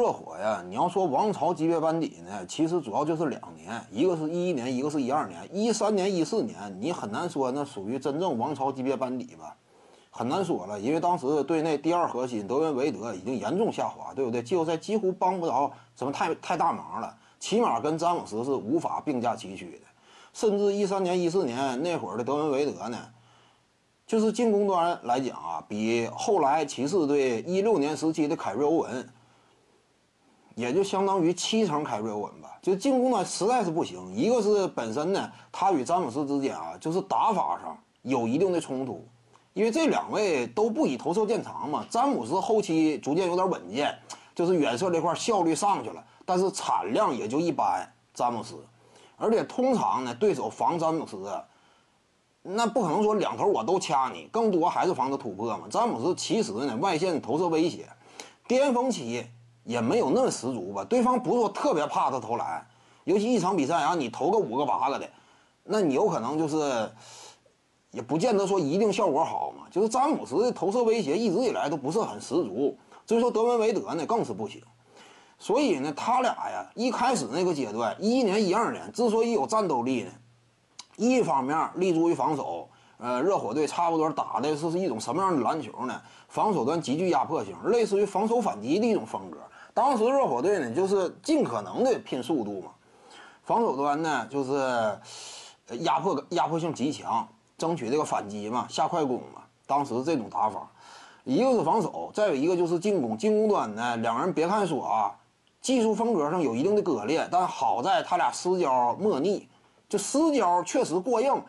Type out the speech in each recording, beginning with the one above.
热火呀，你要说王朝级别班底呢，其实主要就是两年，一个是一一年，一个是一二年。一三年、一四年，你很难说那属于真正王朝级别班底吧，很难说了，因为当时队内第二核心德文韦德已经严重下滑，对不对？季后赛几乎帮不着什么太太大忙了，起码跟詹姆斯是无法并驾齐驱的。甚至一三年、一四年那会儿的德文韦德呢，就是进攻端来讲啊，比后来骑士队一六年时期的凯瑞欧文。也就相当于七成凯瑞欧文吧，就进攻端实在是不行。一个是本身呢，他与詹姆斯之间啊，就是打法上有一定的冲突，因为这两位都不以投射见长嘛。詹姆斯后期逐渐有点稳健，就是远射这块效率上去了，但是产量也就一般。詹姆斯，而且通常呢，对手防詹姆斯，那不可能说两头我都掐你，更多还是防着突破嘛。詹姆斯其实呢，外线投射威胁，巅峰期。也没有那么十足吧，对方不是说特别怕他投篮，尤其一场比赛啊，你投个五个八个的，那你有可能就是，也不见得说一定效果好嘛。就是詹姆斯的投射威胁一直以来都不是很十足，所以说德文韦德呢更是不行。所以呢，他俩呀一开始那个阶段，一一年、一二年之所以有战斗力呢，一方面立足于防守。呃，热火队差不多打的是是一种什么样的篮球呢？防守端极具压迫性，类似于防守反击的一种风格。当时热火队呢，就是尽可能的拼速度嘛，防守端呢就是压迫压迫性极强，争取这个反击嘛，下快攻嘛。当时这种打法，一个是防守，再有一个就是进攻。进攻端呢，两人别看说啊，技术风格上有一定的割裂，但好在他俩私交莫逆，就私交确实过硬。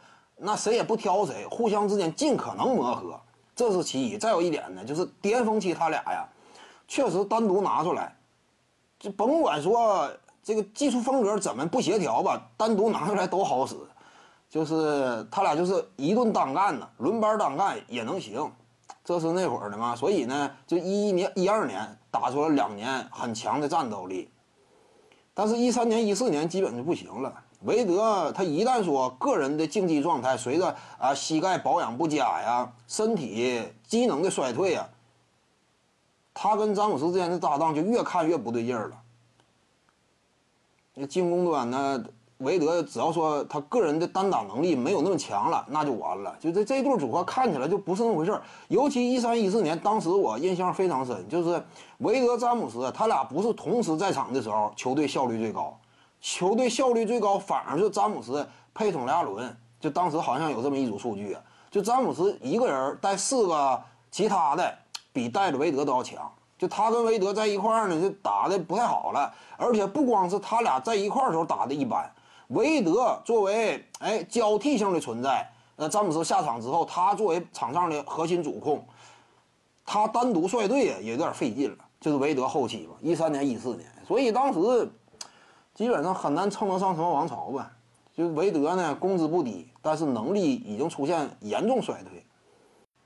那谁也不挑谁，互相之间尽可能磨合，这是其一。再有一点呢，就是巅峰期他俩呀，确实单独拿出来，就甭管说这个技术风格怎么不协调吧，单独拿出来都好使。就是他俩就是一顿单干呢，轮班单干也能行。这是那会儿的嘛，所以呢，就一一年、一二年打出了两年很强的战斗力，但是，一三年、一四年基本就不行了。韦德他一旦说个人的竞技状态随着啊膝盖保养不佳呀，身体机能的衰退呀，他跟詹姆斯之间的搭档就越看越不对劲儿了。那进攻端呢，韦德只要说他个人的单打能力没有那么强了，那就完了。就这这对组合看起来就不是那么回事儿。尤其一三一四年，当时我印象非常深，就是韦德詹姆斯他俩不是同时在场的时候，球队效率最高。球队效率最高，反而是詹姆斯配桶雷阿伦。就当时好像有这么一组数据，就詹姆斯一个人带四个其他的，比带着韦德都要强。就他跟韦德在一块儿呢，就打的不太好了。而且不光是他俩在一块儿时候打的一般，韦德作为哎交替性的存在，那詹姆斯下场之后，他作为场上的核心主控，他单独率队也有点费劲了。就是韦德后期吧，一三年、一四年，所以当时。基本上很难称得上什么王朝吧，就韦德呢，工资不低，但是能力已经出现严重衰退。